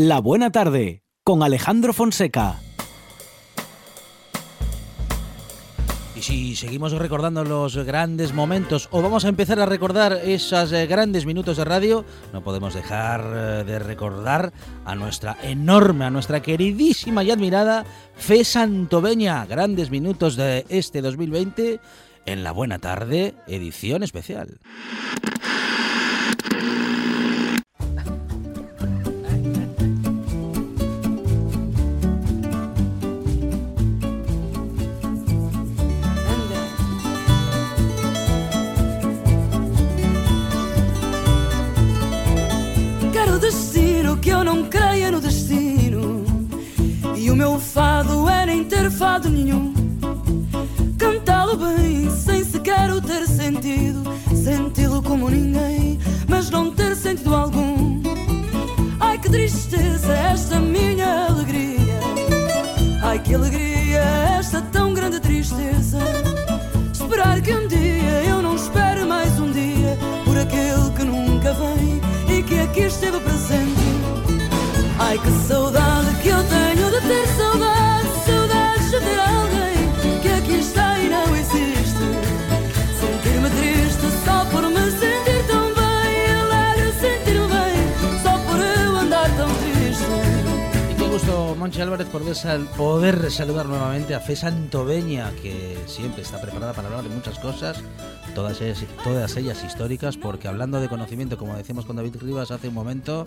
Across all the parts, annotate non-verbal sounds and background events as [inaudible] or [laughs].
La Buena Tarde con Alejandro Fonseca. Y si seguimos recordando los grandes momentos o vamos a empezar a recordar esos eh, grandes minutos de radio, no podemos dejar eh, de recordar a nuestra enorme, a nuestra queridísima y admirada Fe Santoveña. Grandes minutos de este 2020 en la Buena Tarde, edición especial. Não creia no destino. E o meu fado é nem ter fado nenhum. Cantá-lo bem, sem sequer o ter sentido. Senti-lo como ninguém, mas não ter sentido algum. Ai que tristeza esta minha alegria. Ai que alegria esta tão grande tristeza. Esperar que um dia eu não espere mais um dia por aquele que nunca vem e que aqui esteve presente. Ai que saudade que eu tenho de ter saudade, saudades de ter alguém que aqui está e não existe. Sentir-me triste só por me sentir tão bem, alegre sentir-me bem, só por eu andar tão triste. Y qué gusto, Monchi Álvarez, sal- poder saludar nuevamente a Fe Santoveña, que siempre está preparada para hablar de muchas cosas, todas ellas, todas ellas históricas, porque hablando de conocimiento, como decíamos con David Rivas hace un momento,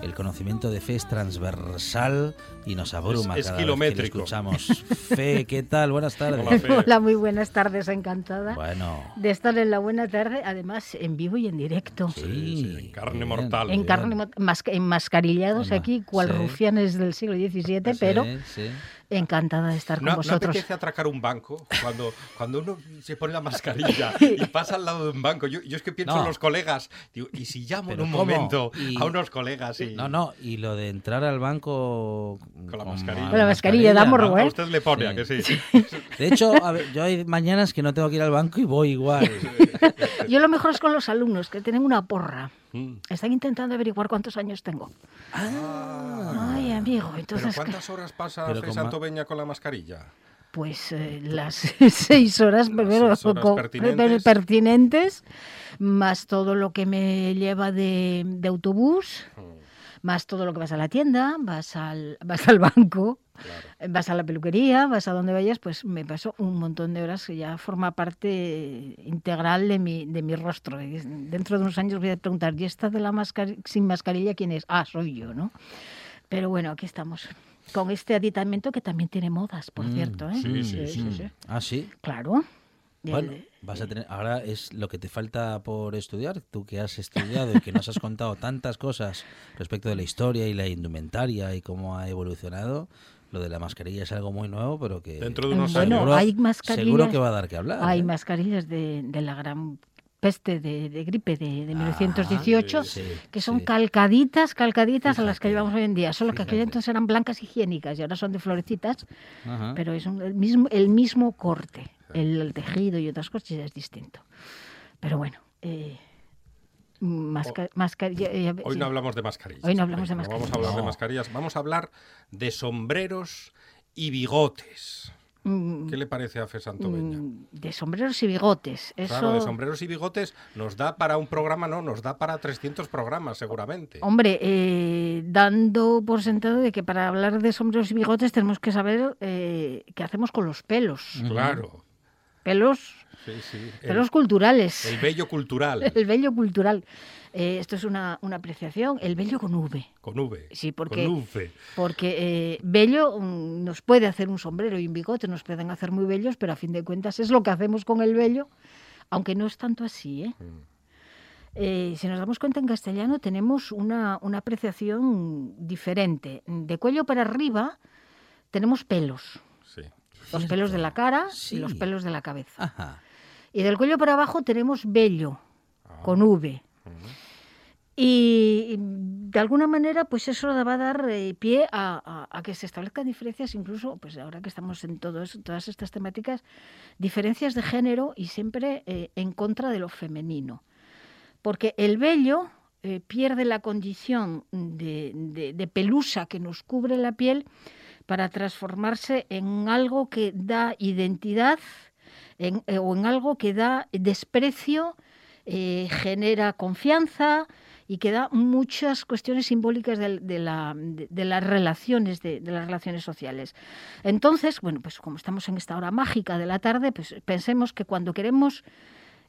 el conocimiento de Fe es transversal y nos abruma Es- es cada vez que lo kilométrico. escuchamos. [laughs] Fe, ¿qué tal? Buenas tardes. Hola, muy buenas tardes, encantada Bueno, de estar en la buena tarde, además en vivo y en directo. sí. sí, en carne bien. mortal. En carne, mo- mas- enmascarillados Ema, aquí, cual sí. rufianes del siglo XVII, Sí, pero sí. Encantada de estar con ¿No, no vosotros. apetece atracar un banco cuando, cuando uno se pone la mascarilla [laughs] y pasa al lado de un banco? Yo, yo es que pienso No. en los colegas. Digo, ¿y si llamo en un ¿cómo? momento Y- a unos colegas y... No, no, y lo de entrar al banco Con la mascarilla. Con la mascarilla, da morbo, A ¿eh? usted le pone, Sí. ¿a que sí? [laughs] De hecho, a ver, yo hay mañanas que no tengo que ir al banco y voy igual. [laughs] Yo lo mejor es con los alumnos, que tienen una porra. Mm. Están intentando averiguar cuántos años tengo. Ay, amigo, ¿Pero entonces, cuántas horas pasa Fe Santoveña con la mascarilla? pues eh, las [laughs] seis horas, primero, seis horas co- pertinentes. pertinentes, más todo lo que me lleva de, de autobús, más todo lo que vas a la tienda, vas al, vas al banco, Claro. vas a la peluquería, vas a donde vayas, pues me paso un montón de horas que ya forma parte integral de mi, de mi rostro. Y Dentro de unos años voy a preguntar, ¿y esta de la mascar sin mascarilla quién es? Ah, soy yo, ¿no? Pero bueno, aquí estamos. Con este aditamento que también tiene modas, por Mm, cierto, ¿eh? sí, sí, sí. Ah, sí. Claro. Bueno, vas a tener, ahora es lo que te falta por estudiar, tú que has estudiado y que nos has contado tantas cosas respecto de la historia y la indumentaria y cómo ha evolucionado. Lo de la mascarilla es algo muy nuevo, pero que Dentro de unos Bueno, años. seguro, hay mascarillas- seguro que va a dar que hablar. Hay ¿eh? mascarillas de, de la gran peste de, de gripe de, de Ah, 1918 sí, que son sí. calcaditas, calcaditas a las que Fíjate, llevamos hoy en día, solo que aquellas fíjate. entonces eran blancas higiénicas y ahora son de florecitas, Ajá. pero es un- el, mismo, el mismo corte, el, el tejido y otras cosas ya es distinto. Pero bueno, eh, masca- mascarilla- eh, Hoy no hablamos de mascarillas. Hoy no hablamos de Venga, Vamos a mascarillas. hablar de mascarillas. Vamos a hablar de sombreros y bigotes. Mm, ¿Qué le parece a Fe Santoveña? mm, de sombreros y bigotes. Eso, Claro, de sombreros y bigotes nos da para un programa, no, nos da para 300 programas seguramente. Hombre, eh, dando por sentado de que para hablar de sombreros y bigotes tenemos que saber eh, qué hacemos con los pelos. Claro. Pelos, Sí, sí. El, pelos culturales. el vello cultural [laughs] El vello cultural. Eh, esto es una, una apreciación. El vello con V. con V. Sí, porque, Con V. porque eh, bello mm, nos puede hacer un sombrero y un bigote, nos pueden hacer muy bellos, pero a fin de cuentas es lo que hacemos con el vello, aunque no es tanto así. ¿eh? Mm. Eh, si nos damos cuenta en castellano tenemos una, una apreciación diferente. De cuello para arriba tenemos pelos. Los pelos de la cara Sí. y los pelos de la cabeza. Ajá. Y del cuello para abajo tenemos vello, Ah. con V. Y de alguna manera, pues eso va a dar eh, pie a, a- a que se establezcan diferencias, incluso, pues ahora que estamos en todo eso- todas estas temáticas, diferencias de género y siempre eh, en contra de lo femenino. Porque el vello eh, pierde la condición de, de- de pelusa que nos cubre la piel para transformarse en algo que da identidad en- eh, o en algo que da desprecio, eh, genera confianza y que da muchas cuestiones simbólicas de, de- las relaciones de las relaciones sociales. Entonces, bueno, pues como estamos en esta hora mágica de la tarde, pues pensemos que cuando queremos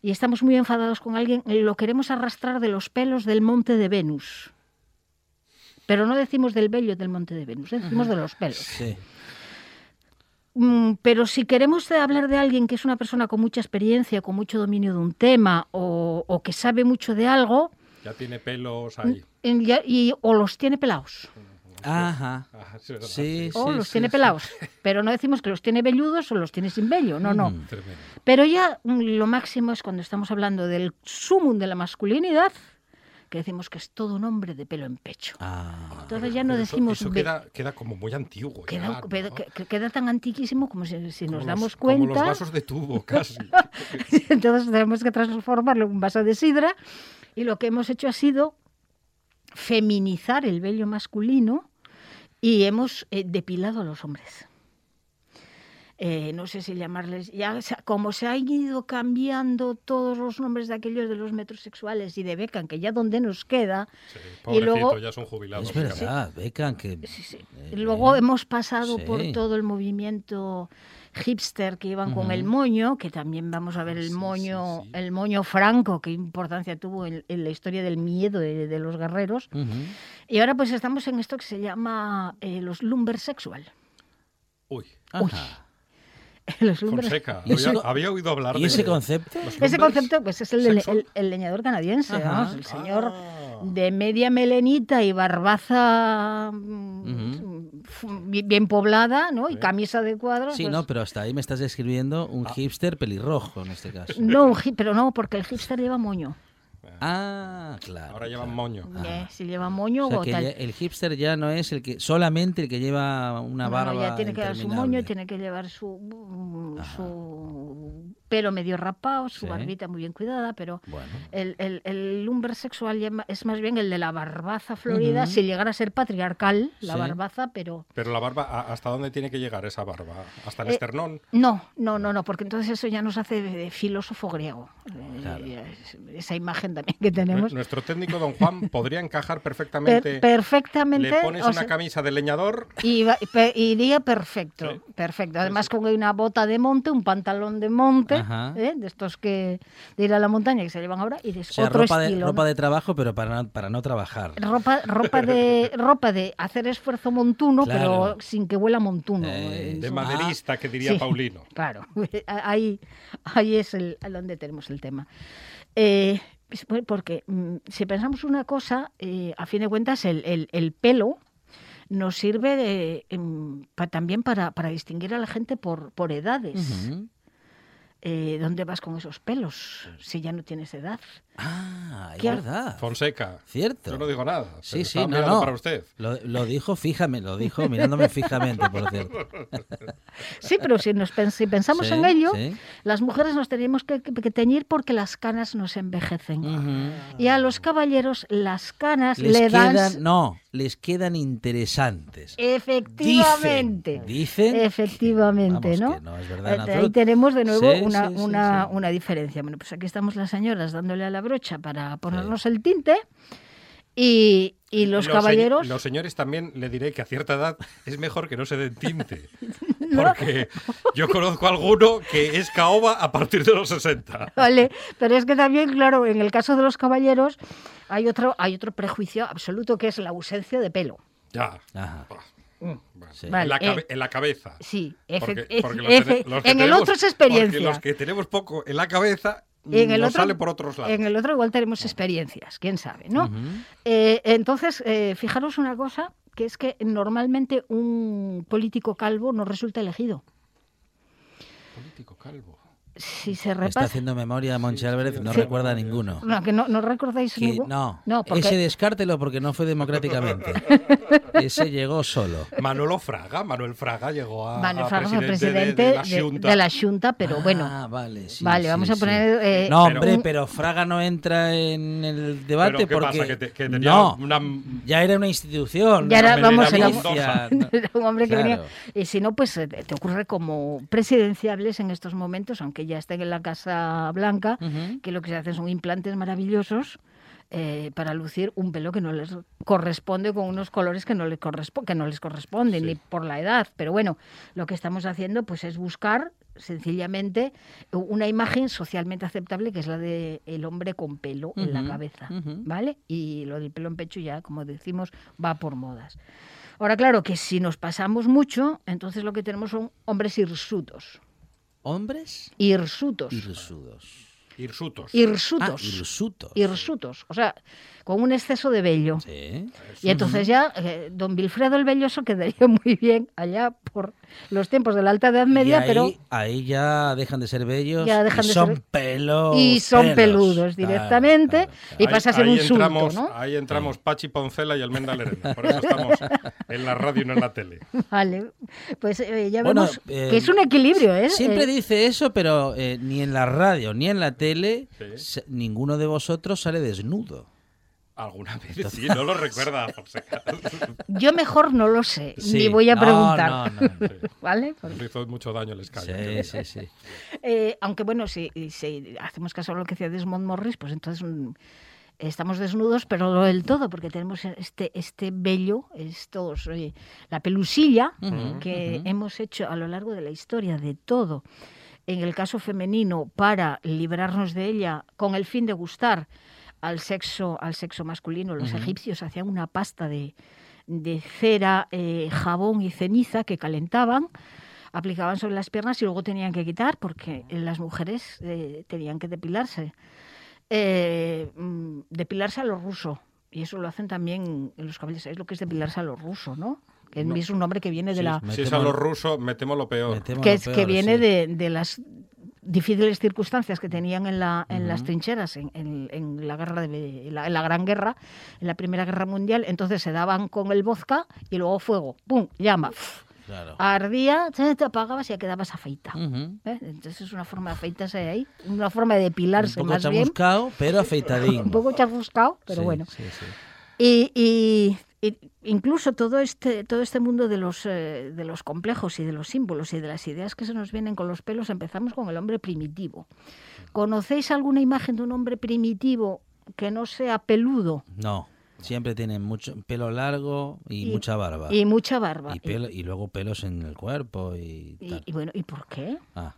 y estamos muy enfadados con alguien, lo queremos arrastrar de los pelos del monte de Venus. Pero no decimos del vello del monte de Venus, decimos de los pelos. Sí. Mm, Pero si queremos hablar de alguien que es una persona con mucha experiencia, con mucho dominio de un tema o, o que sabe mucho de algo, Ya tiene pelos ahí. y, o los tiene pelados, Ajá. Ah, verdad. Sí, o sí, los sí, tiene sí. pelados. Pero no decimos que los tiene velludos o los tiene sin vello, no, no. Mm. Tremendo. Pero ya mm, lo máximo es cuando estamos hablando del sumum de la masculinidad, que decimos que es todo un hombre de pelo en pecho. Ah. Entonces ya no eso- decimos Eso, queda, queda como muy antiguo. queda, ya, ¿no? pero que- que queda tan antiquísimo como si, si Como nos los- damos Como los cuenta. vasos de tubo, [laughs] casi. Entonces tenemos que transformarlo en un vaso de sidra y lo que hemos hecho ha sido feminizar el vello masculino y hemos eh, depilado a los hombres. Eh, no sé si llamarles, ya se- como se han ido cambiando todos los nombres de aquellos de los metrosexuales y de Beckham, que ya donde nos queda, Sí, Y luego- ya son jubilados. Es verdad, Beckham, que... Sí, sí. Eh, Luego hemos pasado por todo el movimiento hipster que iban con el moño, que también vamos a ver el moño, sí. el moño franco, qué importancia tuvo en, en la historia del miedo de, de los guerreros. Y ahora pues estamos en esto que se llama eh, los lumber sexual. Uy, Ajá. [laughs] los lumber- Fonseca. ¿Y ese Había, oído hablar ¿Y de ese concepto? Ese concepto pues es el, del- el- el leñador canadiense, vamos, el señor Ah. de media melenita y barbaza mm, f- bien bien poblada, ¿no? Y camisa de cuadros. Sí, pues- no, pero hasta ahí me estás describiendo un hipster pelirrojo en este caso. No, pero no, porque el hipster lleva moño. Ah, claro. Ahora llevan claro. moño. Eh, si lleva moño O sea, o que tal. ya- el hipster ya no es el que solamente el que lleva una No, no, barba ya tiene que llevar su moño, tiene que llevar su, mm, Ajá. su pelo medio rapado, su Sí. barbita muy bien cuidada, pero Bueno, el, el, el lumber sexual es más bien el de la barbaza florida, si llegara a ser patriarcal, la Sí. barbaza, pero... Pero la barba, ¿a- ¿hasta dónde tiene que llegar esa barba? ¿Hasta el Eh, esternón? No, no, no, no, porque entonces eso ya nos hace de, de filósofo griego. Eh, Claro. es- Esa imagen también que tenemos. Nuestro técnico don Juan podría encajar Per- perfectamente. perfectamente. Le pones o una sea, camisa de leñador. Y va- pe- iría perfecto, Sí. perfecto. Además con una bota de monte, un pantalón de monte. ¿eh? de estos que de ir a la montaña que se llevan ahora y de o sea, otro ropa, de, estilo. ropa ¿no? de trabajo, pero para no, para no trabajar. Ropa, ropa de [laughs] ropa de hacer esfuerzo montuno, Claro. pero sin que huela montuno. Eh, De maderista, que diría Sí. Paulino. [laughs] Claro, [laughs] ahí, ahí es el, donde tenemos el tema. Eh, porque mm, si pensamos una cosa, eh, a fin de cuentas el, el- el pelo nos sirve de, em, pa- también para, para distinguir a la gente por, por edades. Eh, ¿Dónde vas con esos pelos si ya no tienes edad? Ah, es ¿Qué ha- verdad. Fonseca. Cierto. Yo no digo nada. Sí, sí, no, no. para usted. Lo, lo dijo fíjame, lo dijo mirándome fijamente, por cierto. [laughs] Sí, pero si, nos, si pensamos Sí, en ello, sí. las mujeres nos tenemos que, que- que teñir porque las canas nos envejecen. Y a los caballeros las canas Les le dan... quedan, no, les quedan interesantes. Efectivamente. Dicen, Efectivamente, Vamos, ¿no? que no es verdad Eh, Ahí tenemos de nuevo Sí, una, sí, sí, una, sí. una diferencia. Bueno, pues aquí estamos las señoras dándole a la brocha para ponernos el tinte y, y los, caballeros... los señores también le diré que a cierta edad es mejor que no se den tinte. [laughs] Porque yo conozco a alguno que es caoba a partir de los 60. Vale, pero es que también, claro, en el caso de los caballeros hay otro, hay otro prejuicio absoluto que es la ausencia de pelo. Ya. Ajá. Bueno, Sí. Vale, en, la cabe- eh, en la cabeza. Sí, Porque- [laughs] porque los que en el otro es Porque experiencia. los que tenemos poco en la cabeza Y en el otro, sale por otros lados. En el otro igual tenemos experiencias, quién sabe, ¿no? Eh, entonces, eh, fijaros una cosa, que es que normalmente un político calvo no resulta elegido. Político calvo. Si se Está repasa... haciendo memoria Monchi Álvarez, no Sí. recuerda a ninguno. No, que no, no recordáis Que- ningún- no, No, porque... ese descártelo porque no fue democráticamente. [laughs] ese llegó solo. Manolo Fraga, Manuel Fraga llegó a, Manuel Fraga fue presidente, presidente de, de la de, Xunta. de la Junta, pero Ah, bueno. vale, sí, vale, sí, vamos a poner... eh, No, hombre, un- pero Fraga no entra en el debate Pero ¿qué porque pasa? Que, te- que tenía no, una... ya era una institución. Ya era, vamos, era, [laughs] era un hombre que Claro. venía. Y si no, pues eh, te ocurre como presidenciables en estos momentos, aunque ya estén en la Casa Blanca, que lo que se hacen son implantes maravillosos eh, para lucir un pelo que no les corresponde con unos colores que no les, que no les corresponden, Sí. ni por la edad. Pero bueno, lo que estamos haciendo pues es buscar sencillamente una imagen socialmente aceptable que es la de el hombre con pelo en la cabeza. ¿vale? Y lo del pelo en pecho ya, como decimos, va por modas. Ahora, claro que si nos pasamos mucho, entonces lo que tenemos son hombres hirsutos. ¿Hombres? Hirsutos. Hirsudos. Hirsutos. Ah, Hirsutos. hirsutos. hirsutos. O sea, con un exceso de vello. Sí. Y entonces ya eh, don Wilfredo el Belloso [laughs] quedaría muy bien allá por los tiempos de la Alta Edad Media, y ahí, pero ahí ya dejan de ser bellos Ya dejan y de son ser- pelos. y son pelos. peludos directamente claro, claro. y pasa a ser un surto, entramos, ¿no? Ahí entramos Pachi Poncela y Almenda Lerena. Por eso estamos en la radio y no en la tele. [laughs] Vale, pues eh, ya Bueno, vemos eh, que es un equilibrio, ¿eh? Siempre Eh, dice eso, pero eh, ni en la radio ni en la tele Sí. ninguno de vosotros sale desnudo. Alguna vez sí, no lo recuerda [laughs] yo mejor no lo sé, Sí. ni voy a No, preguntar. no, no. Sí. [laughs] ¿Vale? Le hizo mucho daño el escaño. Sí, sí, sí. [laughs] Eh, aunque bueno, si, si hacemos caso a lo que decía Desmond Morris, pues entonces mm, estamos desnudos, pero no del todo, porque tenemos este, este vello, estos, oye, la pelusilla que hemos hecho a lo largo de la historia de todo. En el caso femenino, para librarnos de ella, con el fin de gustar al sexo, al sexo masculino. Los egipcios hacían una pasta de, de cera, eh, jabón y ceniza que calentaban aplicaban sobre las piernas y luego tenían que quitar porque las mujeres eh, tenían que depilarse. Eh, mm, depilarse a lo ruso. Y eso lo hacen también en los caballos. Es lo que es depilarse a lo ruso, ¿no? Que No. es un nombre que viene de la... Si es a temo- los rusos, me temo lo peor. Que, lo es, que viene sí. de, de las difíciles circunstancias que tenían en, la, en las Ujú. trincheras en, en- en la guerra de la, en la Gran Guerra, en la Primera Guerra Mundial. Entonces se daban con el vodka y luego fuego, ¡pum! llama. Claro. Ardía, te apagabas y ya quedabas afeita. Ujú. ¿eh? Entonces es una forma de afeitarse ahí, una forma de depilarse Un poco más bien, pero afeitadín. un poco chafuscado, pero Sí, bueno. sí, sí. Y- y incluso todo este, todo este mundo de los, eh, de los complejos y de los símbolos y de las ideas que se nos vienen con los pelos, empezamos con el hombre primitivo. ¿Conocéis alguna imagen de un hombre primitivo que no sea peludo No, siempre tienen mucho pelo largo y, Y- mucha barba. y mucha barba? Y, pelo- y luego pelos en el cuerpo y tal. y bueno, ¿y por qué? Ah.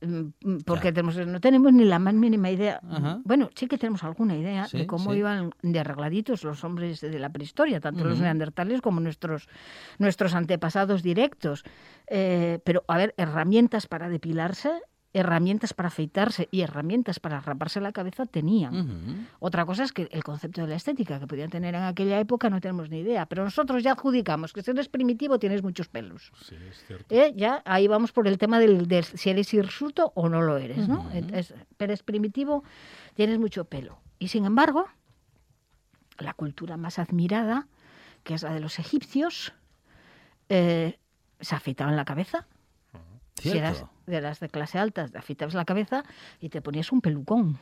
Mm, Porque tenemos, no tenemos ni la más mínima idea. Ajá. Bueno, sí que tenemos alguna idea Sí, de cómo sí. iban de arregladitos los hombres de la prehistoria, tanto los neandertales como nuestros, nuestros antepasados directos. Eh, pero, a ver, herramientas para depilarse, herramientas para afeitarse y herramientas para raparse la cabeza tenían. Otra cosa es que el concepto de la estética que podían tener en aquella época no tenemos ni idea. Pero nosotros ya adjudicamos que si eres primitivo tienes muchos pelos. Sí, es cierto. ¿eh? Ya ahí vamos por el tema del, de si eres hirsuto o no lo eres, ¿no? Es- eres primitivo, tienes mucho pelo. Y sin embargo, la cultura más admirada, que es la de los egipcios, eh, se afeitaban la cabeza. Si eras de las de clase alta, te afeitabas la cabeza y te ponías un pelucón.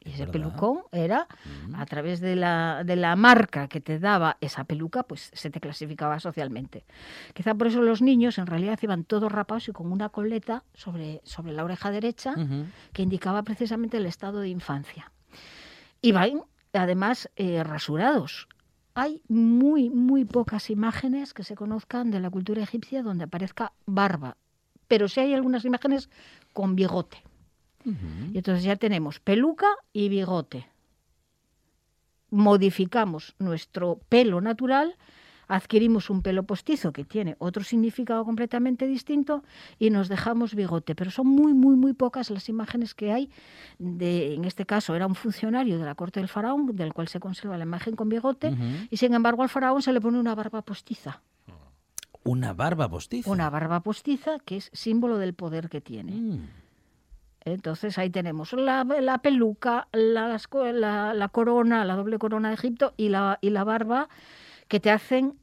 Y Es ese verdad. pelucón era, Mm. a través de la, de la marca que te daba esa peluca, pues se te clasificaba socialmente. Quizá por eso los niños en realidad iban todos rapados y con una coleta sobre, sobre la oreja derecha que indicaba precisamente el estado de infancia. Iban además eh, rasurados. Hay muy, muy pocas imágenes que se conozcan de la cultura egipcia donde aparezca barba, pero sí hay algunas imágenes con bigote. Y entonces ya tenemos peluca y bigote. Modificamos nuestro pelo natural, adquirimos un pelo postizo que tiene otro significado completamente distinto y nos dejamos bigote. Pero son muy, muy, muy pocas las imágenes que hay. De, en este caso era un funcionario de la corte del faraón, del cual se conserva la imagen con bigote, y sin embargo al faraón se le pone una barba postiza. Una barba postiza. Una barba postiza que es símbolo del poder que tiene. Mm. Entonces ahí tenemos la, la peluca, co- la, la corona, la doble corona de Egipto y la, y la barba que te hacen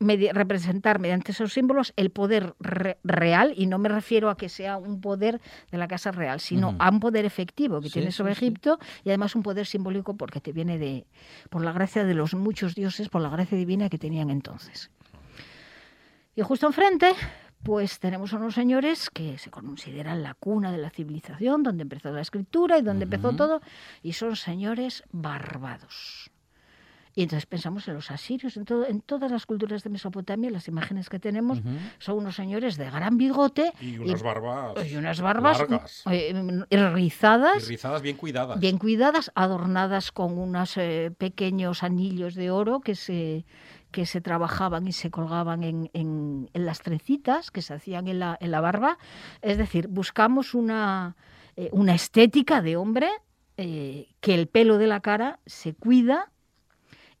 medi- representar mediante esos símbolos el poder re- real, y no me refiero a que sea un poder de la Casa Real, sino a un poder efectivo que Sí, tiene sobre sí. Egipto y además un poder simbólico porque te viene de por la gracia de los muchos dioses, por la gracia divina que tenían entonces. Y justo enfrente, pues tenemos a unos señores que se consideran la cuna de la civilización, donde empezó la escritura y donde empezó todo, y son señores barbados. Y entonces pensamos en los asirios, en, todo, en todas las culturas de Mesopotamia, las imágenes que tenemos Ujú. son unos señores de gran bigote Y unas barbas. y unas barbas largas. eh, rizadas, Y rizadas bien cuidadas. bien cuidadas, adornadas con unos eh, pequeños anillos de oro que se, que se trabajaban y se colgaban en, en- en las trencitas que se hacían en la, en la barba. Es decir, buscamos una, eh, una estética de hombre eh, que el pelo de la cara se cuida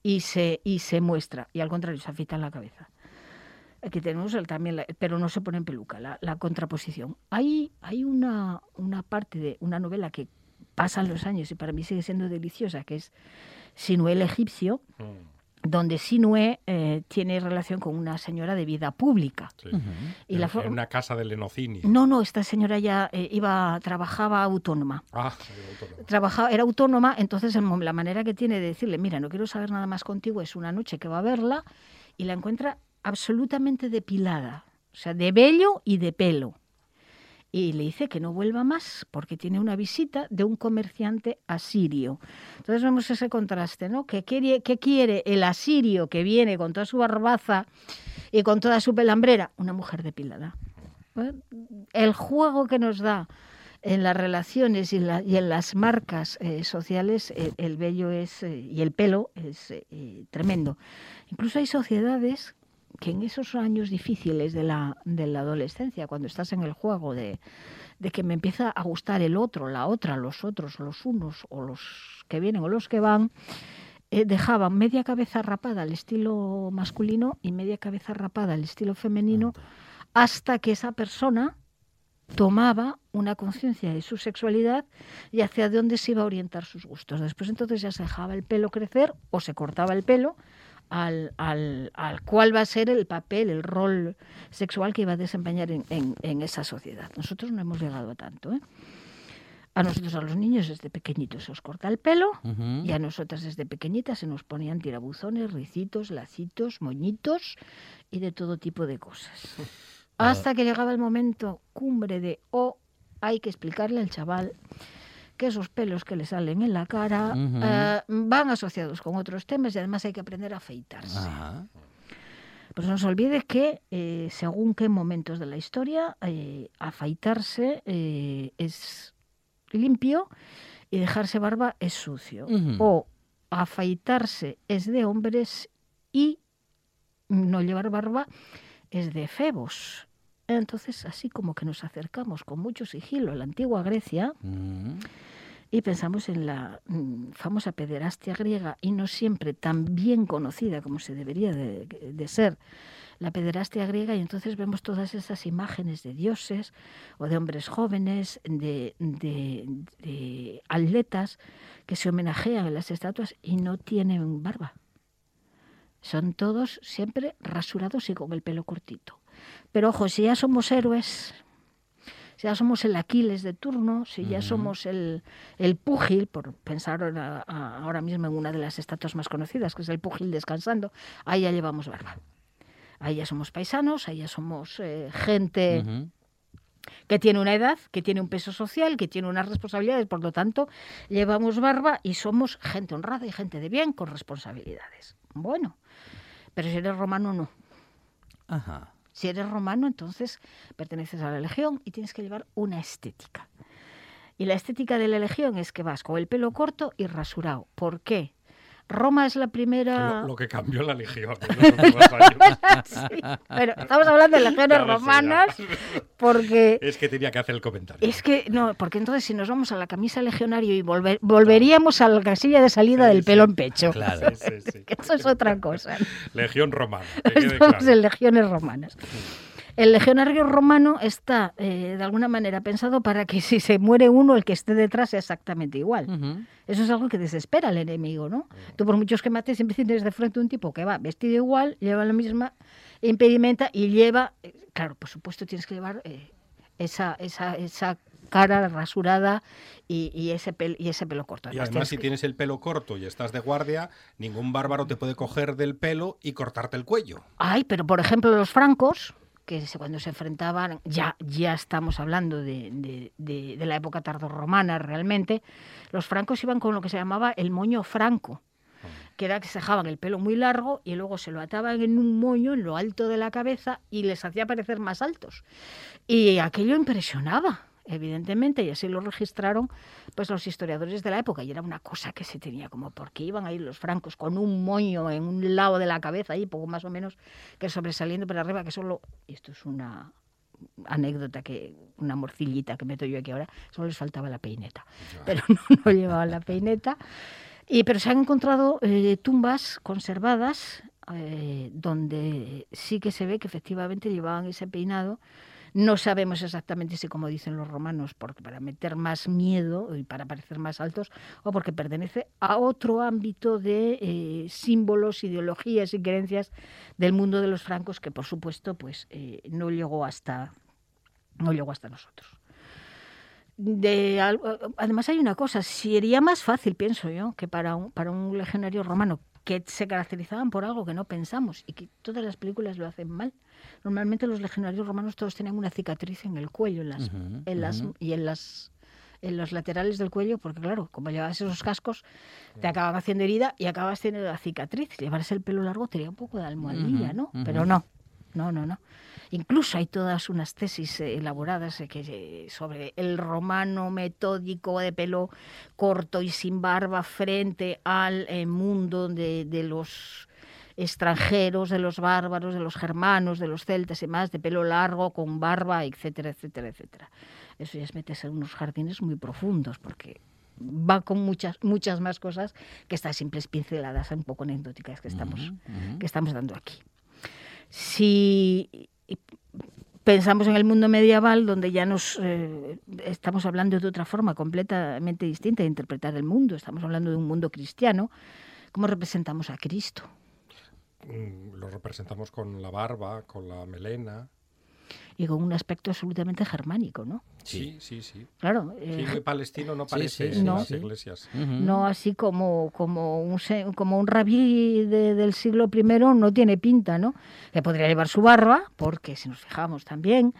y se, y se muestra, y al contrario, se afeita en la cabeza. Aquí tenemos el, también, la- pero no se pone en peluca, la, contraposición. Hay, hay una, una parte de una novela que pasan los años y para mí sigue siendo deliciosa, que es Sinué el egipcio, Mm, donde Sinué eh, tiene relación con una señora de vida pública. sí. Y la en, for- en una casa de Lenocinio. No, no, esta señora ya eh, iba, trabajaba autónoma. Ah. Trabajaba, era autónoma, entonces la manera que tiene de decirle, mira, no quiero saber nada más contigo, es una noche que va a verla y la encuentra absolutamente depilada, o sea, de vello y de pelo. Y le dice que no vuelva más porque tiene una visita de un comerciante asirio. Entonces vemos ese contraste, ¿no? ¿Qué quiere, qué quiere el asirio que viene con toda su barbaza y con toda su pelambrera? Una mujer depilada. El juego que nos da en las relaciones y, en las marcas eh, sociales, eh, el vello es, eh, y el pelo es tremendo. Incluso hay sociedades que en esos años difíciles de la, de la adolescencia, cuando estás en el juego de, de que me empieza a gustar el otro, la otra, los otros, los unos o los que vienen o los que van, eh, dejaban media cabeza rapada al estilo masculino y media cabeza rapada al estilo femenino hasta que esa persona tomaba una conciencia de su sexualidad y hacia dónde se iba a orientar sus gustos. Después entonces ya se dejaba el pelo crecer o se cortaba el pelo al, al, al cuál va a ser el papel, el rol sexual que iba a desempeñar en, en- en esa sociedad. Nosotros no hemos llegado a tanto. ¿eh? A nosotros, a los niños, desde pequeñitos se os corta el pelo y a nosotras desde pequeñitas se nos ponían tirabuzones, ricitos, lacitos, moñitos y de todo tipo de cosas. Hasta que llegaba el momento cumbre de, oh, hay que explicarle al chaval que esos pelos que le salen en la cara eh, van asociados con otros temas y además hay que aprender a afeitarse. Ajá. Pues no se olvide que eh, según qué momentos de la historia, eh, afeitarse es limpio y dejarse barba es sucio. O afeitarse es de hombres y no llevar barba es de febos. Entonces, así como que nos acercamos con mucho sigilo a la antigua Grecia, Ujú. y pensamos en la mm, famosa pederastia griega y no siempre tan bien conocida como se debería de, de ser la pederastia griega y entonces vemos todas esas imágenes de dioses o de hombres jóvenes, de, de- de atletas que se homenajean en las estatuas y no tienen barba. Son todos siempre rasurados y con el pelo cortito. Pero ojo, si ya somos héroes, si ya somos el Aquiles de turno, si ya somos el, el púgil, por pensar ahora, mismo en una de las estatuas más conocidas, que es el púgil descansando, ahí ya llevamos barba. Ahí ya somos paisanos, ahí ya somos eh, gente que tiene una edad, que tiene un peso social, que tiene unas responsabilidades, por lo tanto, llevamos barba y somos gente honrada y gente de bien con responsabilidades. Bueno, pero si eres romano, no. Ajá. Si eres romano, entonces perteneces a la legión y tienes que llevar una estética. Y la estética de la legión es que vas con el pelo corto y rasurado. ¿Por qué? Roma es la primera... Lo, lo que cambió la Legión. [laughs] Sí, Bueno, estamos hablando de legiones romanas porque... Es que tenía que hacer el comentario. Es que, no, porque entonces si nos vamos a la camisa legionario y volver, volveríamos a la casilla de salida Sí, del pelo en pecho. Claro. [laughs] Sí, sí, sí. Que eso es otra cosa. Legión romana. que Estamos claro. en legiones romanas. El legionario romano está, eh, de alguna manera, pensado para que [laughs] si se muere uno, el que esté detrás sea exactamente igual. Eso es algo que desespera al enemigo, ¿no? Tú por muchos que mates, siempre tienes de frente un tipo que va vestido igual, lleva la misma impedimenta y lleva, eh, claro, por supuesto tienes que llevar eh, esa, esa, esa cara rasurada y, y ese pel- y ese pelo corto. Y Además, además, si que- tienes el pelo corto y estás de guardia, ningún bárbaro te puede coger del pelo y cortarte el cuello. Ay, pero por ejemplo los francos, que se- cuando se enfrentaban, ya, ya estamos hablando de, de- de- de la época tardorromana realmente, los francos iban con lo que se llamaba el moño franco, que era que se dejaban el pelo muy largo y luego se lo ataban en un moño en lo alto de la cabeza y les hacía parecer más altos. Y aquello impresionaba, evidentemente, y así lo registraron pues los historiadores de la época. Y era una cosa que se tenía como, ¿por qué iban a ir los francos con un moño en un lado de la cabeza, ahí poco más o menos, que sobresaliendo para arriba, que solo, esto es una anécdota que una morcillita que meto yo aquí ahora solo les faltaba la peineta. Pero no, no llevaban la peineta. Y pero se han encontrado eh, tumbas conservadas eh, donde sí que se ve que efectivamente llevaban ese peinado no sabemos exactamente si, como dicen los romanos, porque para meter más miedo y para parecer más altos, o porque pertenece a otro ámbito de eh, símbolos, ideologías y creencias del mundo de los francos, que por supuesto, pues eh, no llegó hasta no llegó hasta nosotros. Además hay una cosa, sería más fácil, pienso yo, que para un, para un legionario romano que se caracterizaban por algo que no pensamos y que todas las películas lo hacen mal. Normalmente los legionarios romanos todos tenían una cicatriz en el cuello en las, en las, y en las en los laterales del cuello, porque claro, como llevabas esos cascos, te acaban haciendo herida y acabas teniendo la cicatriz. Llevarse el pelo largo tenía un poco de almohadilla, ¿no? Pero no, no, no, no. Incluso hay todas unas tesis eh, elaboradas eh, que, eh, sobre el romano metódico de pelo corto y sin barba frente al mundo de, de los extranjeros, de los bárbaros, de los germanos, de los celtas y más, de pelo largo, con barba, etcétera, etcétera, etcétera. Eso ya es meterse en unos jardines muy profundos, porque va con muchas, muchas más cosas que estas simples pinceladas un poco anecdóticas que estamos, que estamos dando aquí. Si pensamos en el mundo medieval, donde ya nos eh, estamos hablando de otra forma completamente distinta de interpretar el mundo, estamos hablando de un mundo cristiano, ¿cómo representamos a Cristo? Mm, Lo representamos con la barba, con la melena. Y con un aspecto absolutamente germánico, ¿no? Sí, sí, sí. Claro, Sí, eh, palestino no parece sí, en No. las sí. iglesias. No así como, como, un, se- como un rabí de- del siglo I no tiene pinta, ¿no? Que podría llevar su barba, porque si nos fijamos también,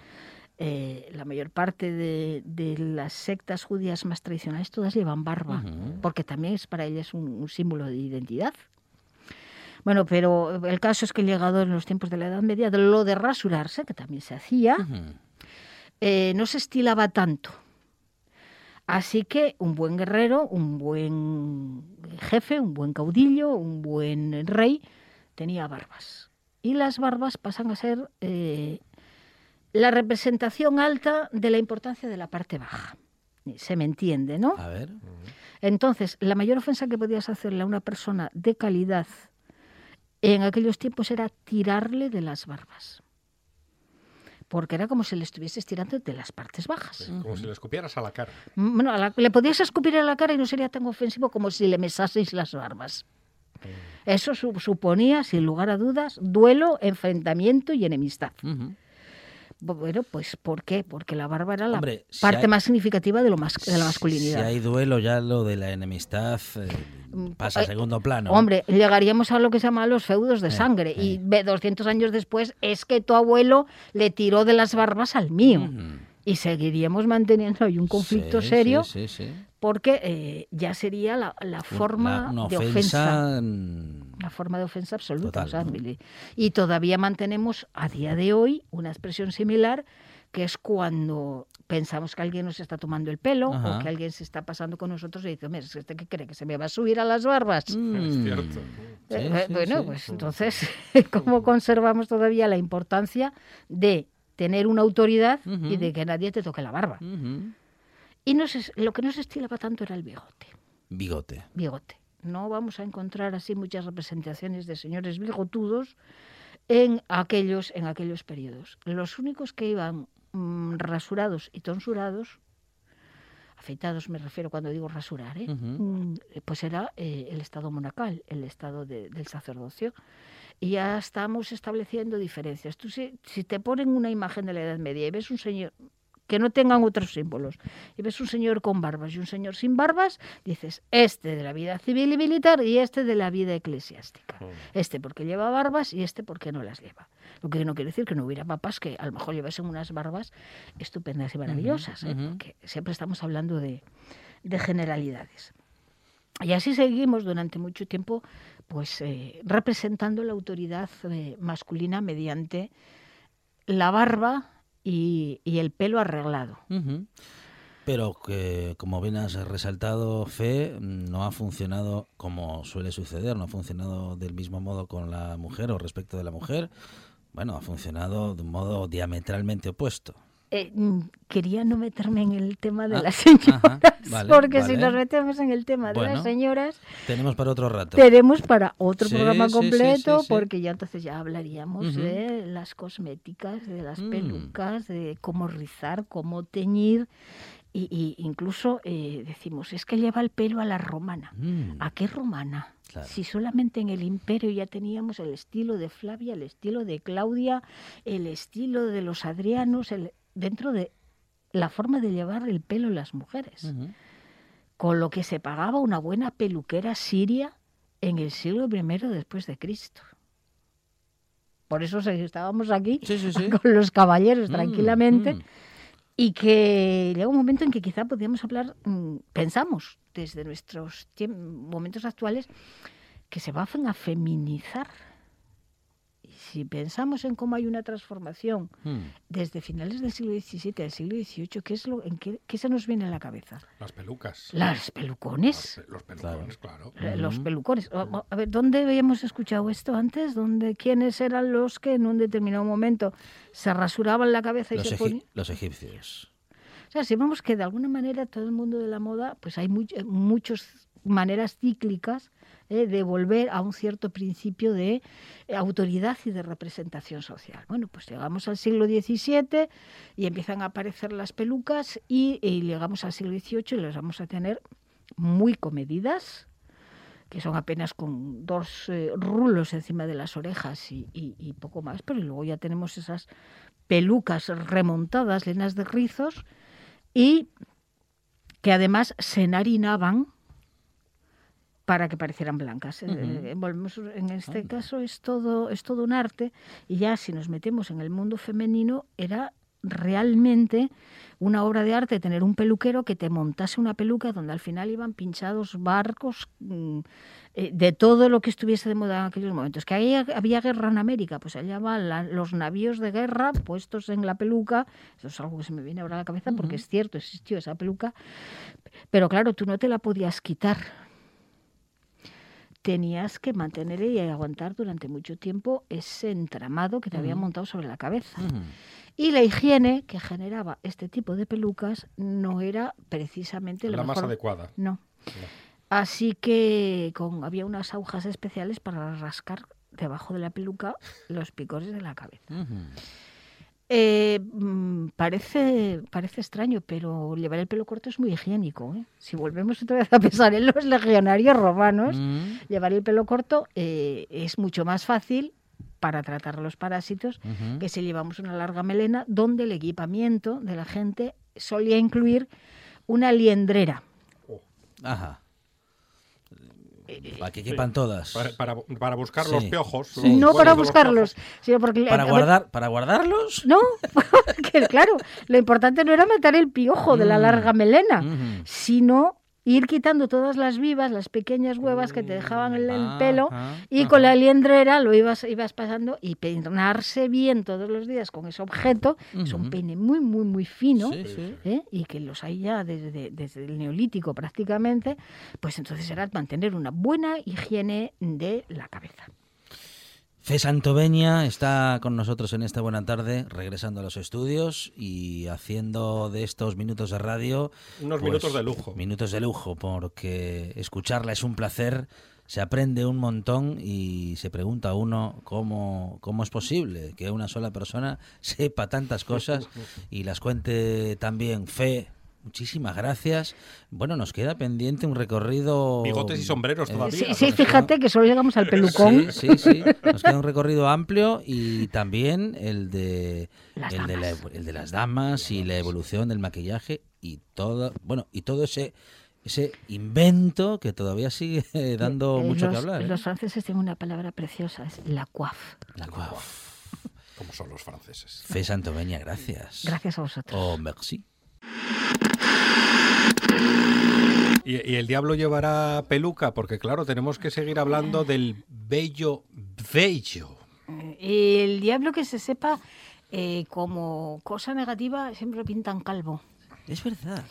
eh, la mayor parte de, de las sectas judías más tradicionales todas llevan barba, porque también es para ellas un, un símbolo de identidad. Bueno, pero el caso es que llegado en los tiempos de la Edad Media, de lo de rasurarse, que también se hacía, eh, no se estilaba tanto. Así que un buen guerrero, un buen jefe, un buen caudillo, un buen rey, tenía barbas. Y las barbas pasan a ser eh, la representación alta de la importancia de la parte baja. Se me entiende, ¿no? A ver. Entonces, la mayor ofensa que podías hacerle a una persona de calidad en aquellos tiempos era tirarle de las barbas. Porque era como si le estuvieses tirando de las partes bajas. Como si le escupieras a la cara. Mm, Bueno, a la- le podías escupir en la cara y no sería tan ofensivo como si le mesaseis las barbas. Eso su- suponía, sin lugar a dudas, duelo, enfrentamiento y enemistad. Ujú. Bueno, pues ¿por qué? Porque la barba era la Hombre, si parte hay- más significativa de, lo mas- de la masculinidad. Si hay duelo, ya lo de la enemistad eh, pasa a eh, segundo plano. Hombre, llegaríamos a lo que se llama los feudos de Eh, sangre. eh. Y ve, 200 años después es que tu abuelo le tiró de las barbas al mío. Ujú. Y seguiríamos manteniendo ahí un conflicto Sí, serio sí, sí. Porque eh, ya sería la, la forma Una, una de ofensa. Una forma de ofensa absoluta. Total, o sea, ¿no? y- Y todavía mantenemos a día de hoy una expresión similar que es cuando pensamos que alguien nos está tomando el pelo Ajá. o que alguien se está pasando con nosotros y dice, "Hombre, ¿es este que cree que se me va a subir a las barbas? Es Mm. cierto. Sí, Eh, eh, sí, bueno, sí. pues entonces, [laughs] ¿cómo conservamos todavía la importancia de tener una autoridad y Ujú. de que nadie te toque la barba? Ujú. Y no se- lo que no se estilaba tanto era el bigote. Bigote. bigote. No vamos a encontrar así muchas representaciones de señores bigotudos en aquellos, en aquellos periodos. Los únicos que iban mm, rasurados y tonsurados, afeitados me refiero cuando digo rasurar, ¿eh? Mm, pues era eh, el estado monacal, el estado de- del sacerdocio. Y ya estamos estableciendo diferencias. Tú si, si te ponen una imagen de la Edad Media y ves un señor que no tengan otros símbolos, y ves un señor con barbas y un señor sin barbas, dices, este de la vida civil y militar y este de la vida eclesiástica. Este porque lleva barbas y este porque no las lleva. Lo que no quiere decir que no hubiera papas que a lo mejor llevasen unas barbas estupendas y maravillosas, ¿eh? porque siempre estamos hablando de, de generalidades. Y así seguimos durante mucho tiempo pues eh, representando la autoridad eh, masculina mediante la barba y, el pelo arreglado. Pero que, como bien has resaltado, Fe, no ha funcionado como suele suceder, no ha funcionado del mismo modo con la mujer o respecto de la mujer. Bueno, ha funcionado de un modo diametralmente opuesto. Eh, mm, quería no meterme en el tema de Ah, las señoras, ajá, vale, [laughs] porque si nos metemos en el tema de Bueno. las señoras, Tenemos para otro rato. tenemos para otro Sí, programa completo, sí, sí. porque ya entonces ya hablaríamos de las cosméticas, de las Mm. pelucas, de cómo rizar, cómo teñir, y, y incluso eh, decimos, es que lleva el pelo a la romana. Mm, ¿A qué romana? Claro. Si solamente en el imperio ya teníamos el estilo de Flavia, el estilo de Claudia, el estilo de los Adrianos, el- dentro de la forma de llevar el pelo las mujeres, con lo que se pagaba una buena peluquera siria en el siglo I después de Cristo. Por eso estábamos aquí Sí, sí, sí. [laughs] con los caballeros Mm, tranquilamente mm. y que llega un momento en que quizá podríamos hablar, mm, pensamos desde nuestros momentos actuales, que se van a feminizar. Si pensamos en cómo hay una transformación Mm. desde finales del siglo XVII al siglo XVIII, ¿qué, es lo, en qué, qué se nos viene a la cabeza? Las pelucas. Las pelucones. Los, pe- los pelucones, claro. Eh, Los pelucones. A ver, ¿dónde habíamos escuchado esto antes? ¿Dónde, ¿Quiénes eran los que en un determinado momento se rasuraban la cabeza y Los, se ponían? los egipcios. O sea, si vemos que de alguna manera todo el mundo de la moda, pues hay much- muchas maneras cíclicas eh, de volver a un cierto principio de eh, autoridad y de representación social. Bueno, pues llegamos al siglo XVII y empiezan a aparecer las pelucas y, llegamos al siglo XVIII y las vamos a tener muy comedidas, que son apenas con dos eh, rulos encima de las orejas y, y- y poco más, pero luego ya tenemos esas pelucas remontadas, llenas de rizos, y que además se enharinaban para que parecieran blancas. Eh, eh, volvemos, en este Anda. caso es todo, es todo un arte, y ya si nos metemos en el mundo femenino, era realmente una obra de arte tener un peluquero que te montase una peluca donde al final iban pinchados barcos mm, eh, de todo lo que estuviese de moda en aquellos momentos. Que había, había guerra en América, pues allá van la- los navíos de guerra puestos en la peluca. Eso es algo que se me viene ahora a la cabeza porque es cierto, existió esa peluca. Pero claro, tú no te la podías quitar. Tenías que mantener y aguantar durante mucho tiempo ese entramado que te habían montado sobre la cabeza. Y la higiene que generaba este tipo de pelucas no era precisamente la, La más adecuada. No. Así que con, había unas agujas especiales para rascar debajo de la peluca los picores de la cabeza. Eh, mm, parece, parece extraño, pero llevar el pelo corto es muy higiénico. ¿eh? Si volvemos otra vez a pensar en los legionarios romanos, Mm. llevar el pelo corto eh, es mucho más fácil para tratar los parásitos que si llevamos una larga melena, donde el equipamiento de la gente solía incluir una liendrera. Ajá. Para que quepan todas. Para, para, para buscar Sí. los piojos. Sí. los no para buscarlos, piojos. sino porque... ¿Para, guardar, ¿Para guardarlos? No, [laughs] porque claro, lo importante no era matar el piojo de la Mm. larga melena, sino ir quitando todas las vivas, las pequeñas huevas que te dejaban el, el pelo, ajá, y con la liendrera lo ibas, ibas pasando y peinarse bien todos los días con ese objeto. Es un peine muy, muy, muy fino. Sí, sí. ¿eh? y que los hay ya desde, desde el neolítico prácticamente, pues entonces era mantener una buena higiene de la cabeza. Fe Santoveña está con nosotros en esta buena tarde, regresando a los estudios y haciendo de estos minutos de radio Unos pues, minutos de lujo. Minutos de lujo, porque escucharla es un placer, se aprende un montón y se pregunta uno cómo, cómo es posible que una sola persona [laughs] sepa tantas cosas [laughs] y las cuente tan bien. Fe, muchísimas gracias. Bueno, nos queda pendiente un recorrido... Bigotes y sombreros eh, todavía. Sí, sí, fíjate que solo llegamos al pelucón. Sí, sí, sí. Nos queda un recorrido amplio y también el de, Las el de, la el de las damas y la evolución del maquillaje y todo, bueno, y todo ese ese invento que todavía sigue dando Eh, mucho los, que hablar. ¿eh? Los franceses tienen una palabra preciosa, es la coif. La cual- Como son los franceses. Fe Santoveña, gracias. Gracias a vosotros. Oh, merci. ¿Y, y el diablo llevará peluca? Porque claro, tenemos que seguir hablando del bello, bello. Y el diablo que se sepa, eh, como cosa negativa, siempre lo pintan calvo. Es verdad.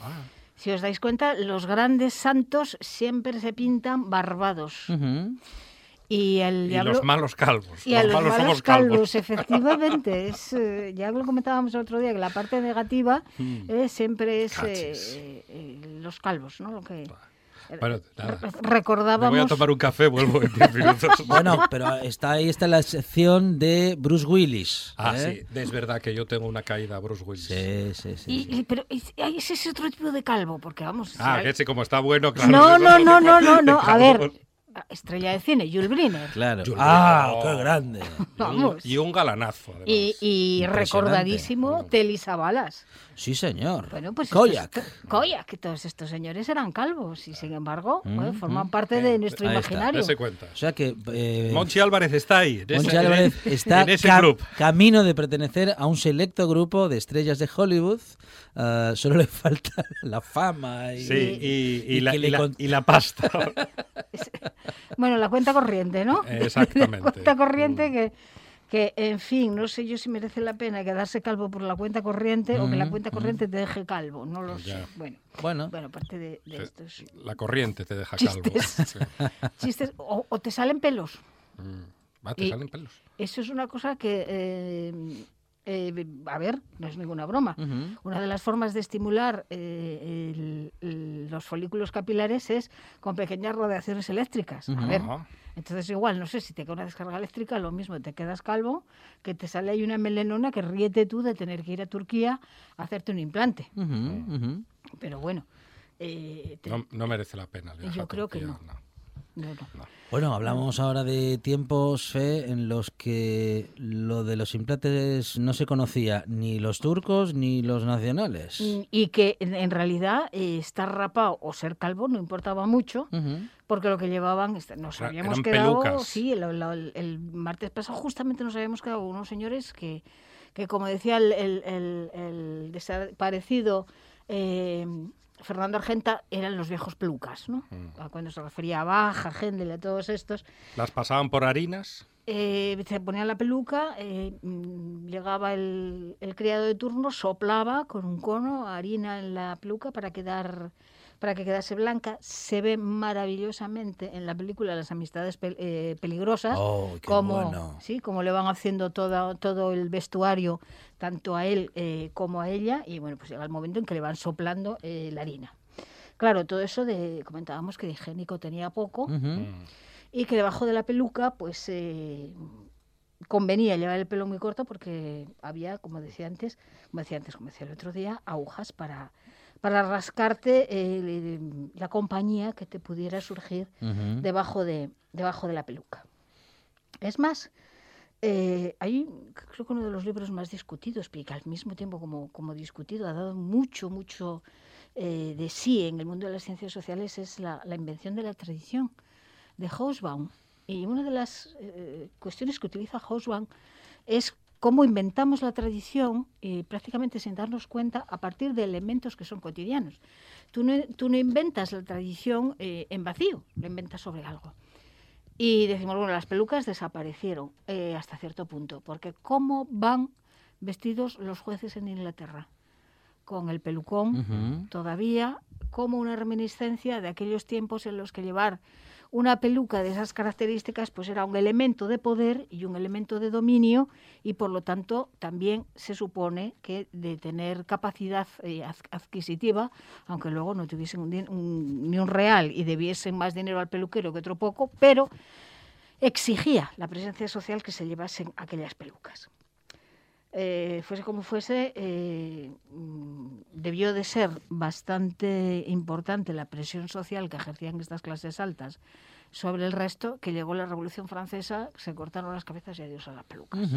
Si os dais cuenta, los grandes santos siempre se pintan barbados. Ujú. Y el Y diablo... los malos calvos. Y los malos malos somos calvos, calvos. efectivamente. Es, eh, ya lo comentábamos el otro día, que la parte negativa Mm. eh, siempre es eh, eh, los calvos, ¿no? Lo que Bueno, nada. Me recordábamos... voy a tomar un café, vuelvo en 10 minutos. [laughs] Bueno, pero está ahí está la sección de Bruce Willis. Ah, ¿eh? sí, es verdad que yo tengo una caída a Bruce Willis. Sí, sí, sí. Y- sí. y- pero es, ay, ese es otro tipo de calvo, porque vamos... Ah, si que hay- ese como está bueno, claro. no, es no, no, no, no, no. [laughs] A ver. Estrella de cine, Jules Briner. Claro. Yo- Ah, Oh. qué grande. Vamos. Y un galanazo, además. Y, recordadísimo, Telisa Balas. Sí, señor. Bueno, pues Koyak. estos- Koyak, que todos estos señores eran calvos y sin embargo bueno, Mm, forman mm. parte Eh, de nuestro está, imaginario. Dese cuenta. O sea que eh, Monchi Álvarez está ahí. en Monchi ese- Álvarez en- está [laughs] en ese ca- club. camino de pertenecer a un selecto grupo de estrellas de Hollywood. Ah, solo le falta [laughs] la fama y, Sí, y, y y la, que y le la- con- y la pasta. [laughs] Bueno, la cuenta corriente, ¿no? [laughs] Exactamente. [laughs] La cuenta corriente Mm. que, que, en fin, no sé yo si merece la pena quedarse calvo por la cuenta corriente o que la Mm, cuenta mm. corriente te deje calvo, no lo Ya. sé. Bueno, Bueno, bueno, aparte de, de Sí. estos La corriente te deja calvo. Chistes. [laughs] Sí. chistes, o, o te salen pelos. Mm. Va, te Y- salen pelos. Eso es una cosa que, eh, eh, a ver, no es ninguna broma. Una de las formas de estimular eh, el- el- los folículos capilares es con pequeñas radiaciones eléctricas. A ver, entonces igual, no sé, si te cae una descarga eléctrica, lo mismo, te quedas calvo, que te sale ahí una melenona que ríete tú de tener que ir a Turquía a hacerte un implante. Pero bueno, eh, te- No, no merece la pena. Yo creo que no. No, no. Bueno, hablamos ahora de tiempos, Fe, en los que lo de los implantes no se conocía ni los turcos ni los nacionales. Y- Y que en, realidad eh, estar rapado o ser calvo no importaba mucho, porque lo que llevaban, nos Era- habíamos eran quedado, pelucas. sí, el, el martes pasado justamente nos habíamos quedado unos señores que, que como decía el, el- el- el desaparecido eh, Fernando Argenta, eran los viejos pelucas, ¿no? Mm. A Cuando se refería a Baja, Gendel, a todos estos, Las pasaban por harinas. eh, se ponía la peluca, eh, mm, llegaba el, el criado de turno, soplaba con un cono harina en la peluca para quedar para que quedase blanca. Se ve maravillosamente en la película Las amistades pel- eh, peligrosas. Oh, qué como, bueno. sí, como le van haciendo toda, todo el vestuario, tanto a él eh, como a ella, y bueno, pues llega el momento en que le van soplando eh, la harina. Claro, todo eso de, comentábamos que de higiénico tenía poco. Mm. y que debajo de la peluca pues eh, convenía llevar el pelo muy corto porque había, como decía antes, como decía antes, como decía el otro día, agujas para, para rascarte eh, la compañía que te pudiera surgir debajo de, debajo de la peluca. Es más, eh, hay creo que uno de los libros más discutidos, pero que al mismo tiempo como, como discutido ha dado mucho, mucho eh, de sí en el mundo de las ciencias sociales, es la, la invención de la tradición de Hobsbawm. Y una de las eh, cuestiones que utiliza Hobsbawm es cómo inventamos la tradición eh, prácticamente sin darnos cuenta a partir de elementos que son cotidianos. Tú no, tú no inventas la tradición eh, en vacío, lo inventas sobre algo. Y decimos, bueno, las pelucas desaparecieron eh, hasta cierto punto, porque ¿cómo van vestidos los jueces en Inglaterra? Con el pelucón todavía como una reminiscencia de aquellos tiempos en los que llevar una peluca de esas características pues era un elemento de poder y un elemento de dominio y por lo tanto también se supone que de tener capacidad eh, adq- adquisitiva, aunque luego no tuviesen ni un real y debiesen más dinero al peluquero que otro poco, pero exigía la presencia social que se llevasen aquellas pelucas eh, fuese como fuese, eh, mm, debió de ser bastante importante la presión social que ejercían estas clases altas sobre el resto, que llegó la Revolución Francesa, se cortaron las cabezas y adiós a las pelucas.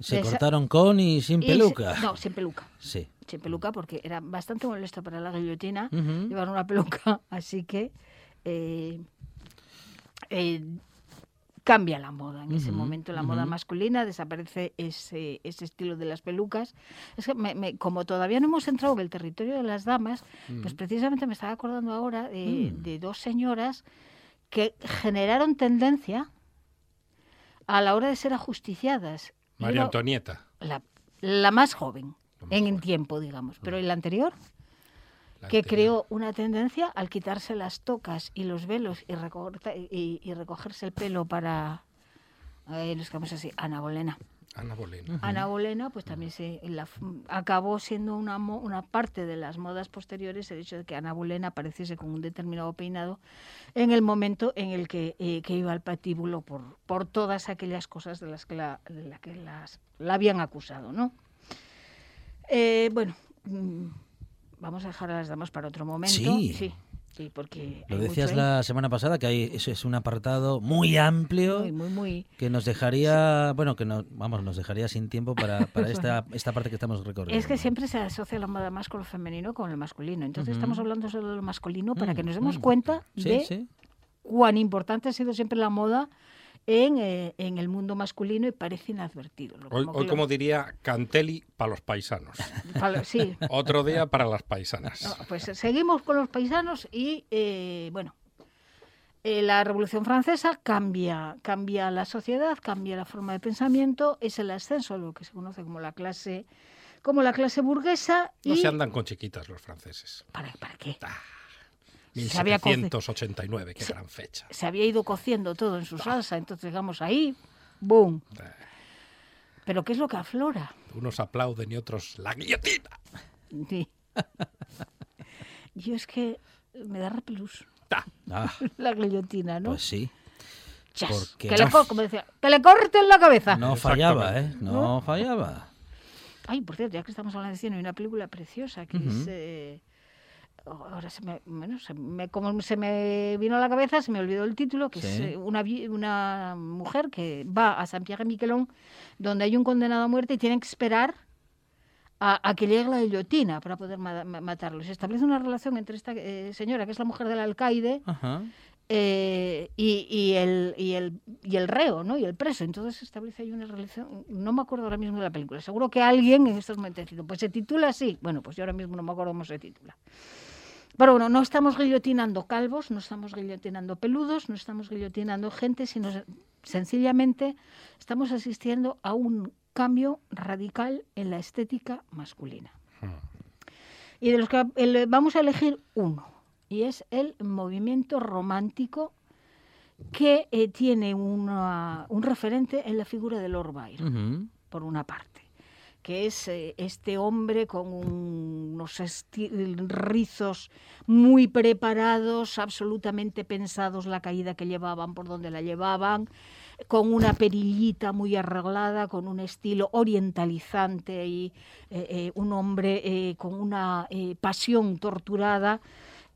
Se De cortaron con y sin Y se- peluca. no, sin peluca. Sí. Sin peluca porque era bastante molesto para la guillotina llevar una peluca, así que eh, eh, cambia la moda. En ese momento la moda masculina desaparece ese, ese estilo de las pelucas. Es que me- me- como todavía no hemos entrado en el territorio de las damas, pues precisamente me estaba acordando ahora de, Mm. de dos señoras que generaron tendencia a la hora de ser ajusticiadas. María Antonieta. la, la más joven La más en joven. tiempo, digamos, pero el anterior la que creó una tendencia al quitarse las tocas y los velos y, recorta- y, y recogerse el pelo para, eh, nos quedamos así, Ana Bolena. Ana Bolena. Ana Bolena, pues también se la f- acabó siendo una, mo- una parte de las modas posteriores el hecho de que Ana Bolena apareciese con un determinado peinado en el momento en el que, eh, que iba al patíbulo por, por todas aquellas cosas de las que la, de la que las, la habían acusado, ¿no? Eh, bueno, mm, vamos a dejar a las damas para otro momento. Sí. sí, sí, porque Lo decías mucho ahí. la semana pasada que hay, eso es un apartado muy amplio muy, muy, muy. que nos dejaría, bueno, que no, vamos, nos dejaría sin tiempo para, para [laughs] esta, esta parte que estamos recorriendo. Es que siempre se asocia la moda más con lo femenino con el masculino. Entonces estamos hablando solo de lo masculino para Mm, que nos demos mm. cuenta Sí, de cuán importante ha sido siempre la moda en, eh, en el mundo masculino y parece inadvertido. Lo- Hoy, como hoy como diría Cantelli para los paisanos. para- sí. [laughs] Otro día para las paisanas. No, pues eh, seguimos con los paisanos y, eh, bueno, eh, la Revolución Francesa cambia, cambia la sociedad, cambia la forma de pensamiento, es el ascenso a lo que se conoce como la clase, como la clase burguesa. No y, se andan con chiquitas los franceses. ¿para, ¿Para qué? Ah, 1789, qué gran fecha. se había ido cociendo todo en su salsa, entonces digamos ahí, ¡boom! Pero ¿qué es lo que aflora? Unos aplauden y otros la guillotina. Sí. Yo es que me da repelús Ta. Ah, [laughs] la guillotina, ¿no? pues sí. Chas, porque- que, le, co- como decía, que le corten la cabeza. No fallaba, ¿eh? No fallaba. Ay, por cierto, ya que estamos hablando de cine, hay una película preciosa que es... Eh, ahora se me, bueno, se me, como se me vino a la cabeza, se me olvidó el título, que es Sí. eh, una, una mujer que va a San Pierre Miquelón, donde hay un condenado a muerte y tienen que esperar a, a que llegue la guillotina para poder ma- ma- matarlo. Se establece una relación entre esta eh, señora, que es la mujer del alcaide, Ajá. eh, y, y el, y, el, y el reo, ¿no? Y el preso. Entonces se establece ahí una relación, no me acuerdo ahora mismo de la película, seguro que alguien en estos momentos pues se titula así. Bueno, pues yo ahora mismo no me acuerdo cómo se titula. Pero bueno, no estamos guillotinando calvos, no estamos guillotinando peludos, no estamos guillotinando gente, sino se- sencillamente estamos asistiendo a un cambio radical en la estética masculina. Y de los que vamos a elegir uno, y es el movimiento romántico que eh, tiene una- un referente en la figura de Lord Byron por una parte, que es eh, este hombre con un- unos rizos muy preparados, absolutamente pensados la caída que llevaban, por donde la llevaban, con una perillita muy arreglada, con un estilo orientalizante y eh, eh, un hombre con una pasión torturada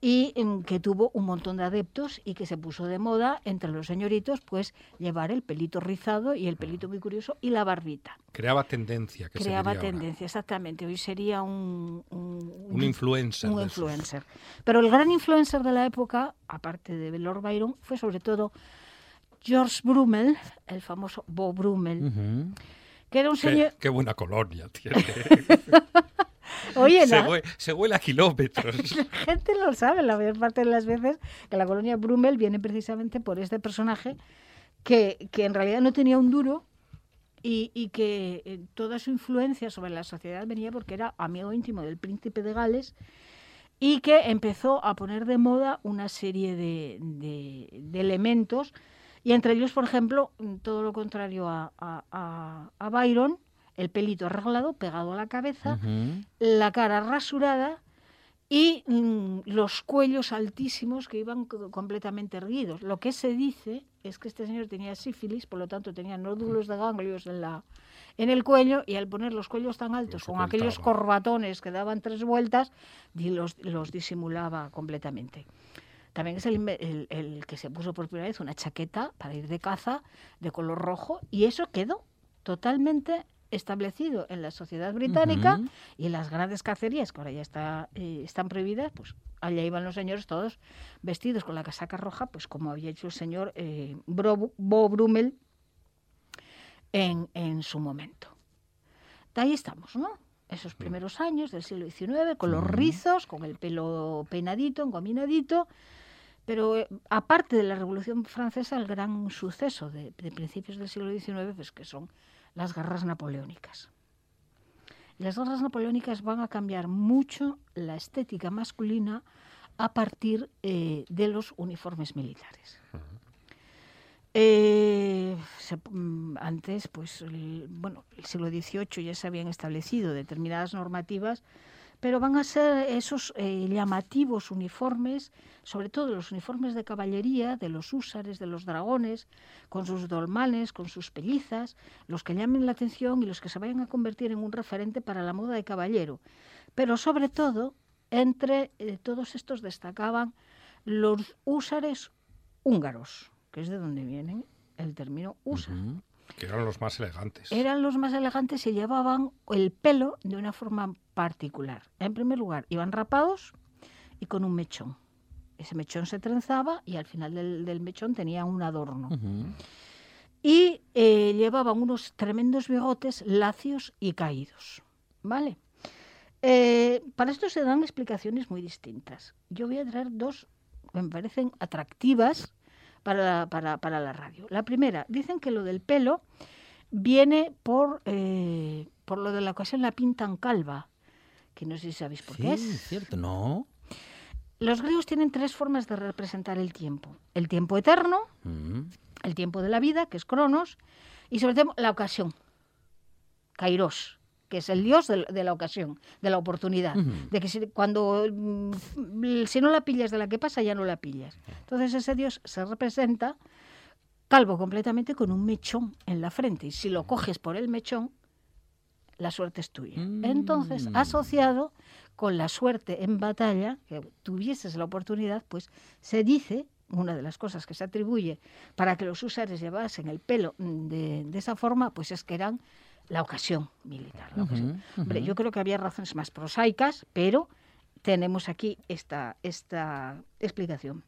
y em, que tuvo un montón de adeptos y que se puso de moda entre los señoritos, pues llevar el pelito rizado y el pelito muy curioso y la barbita. Creaba tendencia. Que se Creaba ahora. tendencia, exactamente. Hoy sería un, un, Un influencer. un esos. influencer. Pero el gran influencer de la época, aparte de Lord Byron, fue sobre todo George Brummel, el famoso Bo Brummel, que era un Qué, señor... qué buena colonia tiene. [laughs] Oye, se, hue- se huele a kilómetros. [laughs] la gente lo sabe la mayor parte de las veces que la colonia Brummel viene precisamente por este personaje que, que en realidad no tenía un duro y, y que eh, toda su influencia sobre la sociedad venía porque era amigo íntimo del príncipe de Gales y que empezó a poner de moda una serie de, de- de elementos y entre ellos, por ejemplo, todo lo contrario a, a- a- a Byron, el pelito arreglado, pegado a la cabeza, la cara rasurada y mm, los cuellos altísimos que iban co- completamente erguidos. Lo que se dice es que este señor tenía sífilis, por lo tanto tenía nódulos de ganglios en, la, en el cuello y al poner los cuellos tan altos, Los con aquellos corbatones que daban tres vueltas, los, los disimulaba completamente. También es el, el- el que se puso por primera vez una chaqueta para ir de caza de color rojo y eso quedó totalmente establecido en la sociedad británica y en las grandes cacerías, que ahora ya está, eh, están prohibidas, pues allá iban los señores todos vestidos con la casaca roja, pues como había hecho el señor eh, Bro- Bo Brummel en, en su momento. De ahí estamos, ¿no? Esos primeros años del siglo XIX, con los rizos, con el pelo peinadito, engominadito, pero eh, aparte de la Revolución Francesa, el gran suceso de, de principios del siglo XIX, pues que son las guerras napoleónicas. Las guerras napoleónicas van a cambiar mucho la estética masculina a partir eh, de los uniformes militares. Eh, se- mm, antes, pues, el, bueno, el siglo XVIII ya se habían establecido determinadas normativas, pero van a ser esos eh, llamativos uniformes, sobre todo los uniformes de caballería, de los húsares, de los dragones, con sus dolmanes, con sus pellizas, los que llamen la atención y los que se vayan a convertir en un referente para la moda de caballero. Pero sobre todo, entre eh, todos estos destacaban los húsares húngaros, que es de donde viene el término húsar. Que eran los más elegantes. Eran los más elegantes y llevaban el pelo de una forma particular. En primer lugar, iban rapados y con un mechón. Ese mechón se trenzaba y al final del, del mechón tenía un adorno. Y eh, llevaban unos tremendos bigotes lacios y caídos. ¿Vale? Eh, para esto se dan explicaciones muy distintas. Yo voy a traer dos que me parecen atractivas para la, para, para la radio. La primera, dicen que lo del pelo viene por, eh, por lo de la ocasión la pintan calva, que no sé si sabéis por Sí, qué es. cierto, no. Los griegos tienen tres formas de representar el tiempo. El tiempo eterno, Ujú. el tiempo de la vida, que es Cronos, y sobre todo la ocasión, Kairos, que es el dios de, de la ocasión, de la oportunidad, de que si, cuando mm, si no la pillas de la que pasa, ya no la pillas. Entonces ese dios se representa calvo completamente con un mechón en la frente, y si lo coges por el mechón, la suerte es tuya. Entonces, Mm. asociado con la suerte en batalla, que tuvieses la oportunidad, pues se dice, una de las cosas que se atribuye para que los usares llevasen el pelo mm, de, de esa forma, pues es que eran la ocasión militar. la ocasión. Ujú, Hombre, ujú. yo creo que había razones más prosaicas, pero tenemos aquí esta, esta explicación.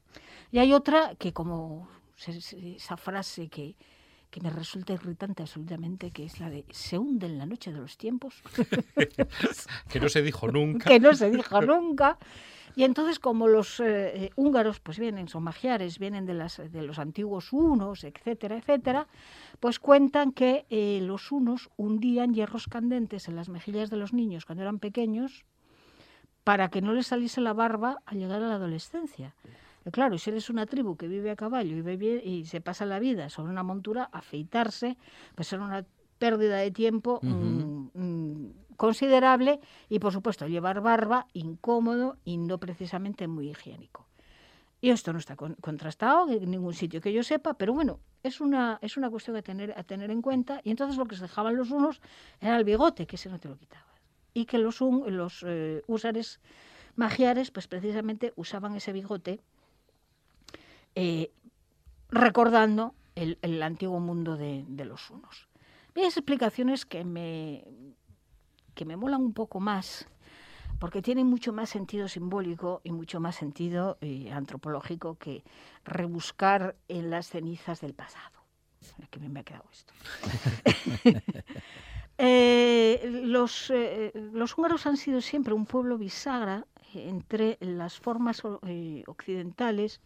Y hay otra que como esa frase que, que me resulta irritante absolutamente, que es la de se hunde en la noche de los tiempos, [laughs] Que no se dijo nunca. que no se dijo nunca. Y entonces, como los eh, eh, húngaros pues vienen, son magiares, vienen de, las, de los antiguos hunos, etcétera, etcétera, pues cuentan que eh, los hunos hundían hierros candentes en las mejillas de los niños cuando eran pequeños para que no les saliese la barba al llegar a la adolescencia. Y claro, si eres una tribu que vive a caballo y, vive- y se pasa la vida sobre una montura, afeitarse, pues era una pérdida de tiempo mm, mm, considerable y, por supuesto, llevar barba incómodo y no precisamente muy higiénico. Y esto no está con- contrastado en ningún sitio que yo sepa, pero bueno, es una, es una cuestión a tener, a tener en cuenta. Y entonces lo que se dejaban los unos era el bigote, que ese no te lo quitabas. Y que los, un- los eh, húsares magiares, pues precisamente usaban ese bigote eh, recordando el, el antiguo mundo de, de los unos. Hay explicaciones que me, que me molan un poco más, porque tienen mucho más sentido simbólico y mucho más sentido eh, antropológico que rebuscar en las cenizas del pasado. Que bien me ha quedado esto. [laughs] [laughs] Eh, los, eh, los húngaros han sido siempre un pueblo bisagra entre las formas occidentales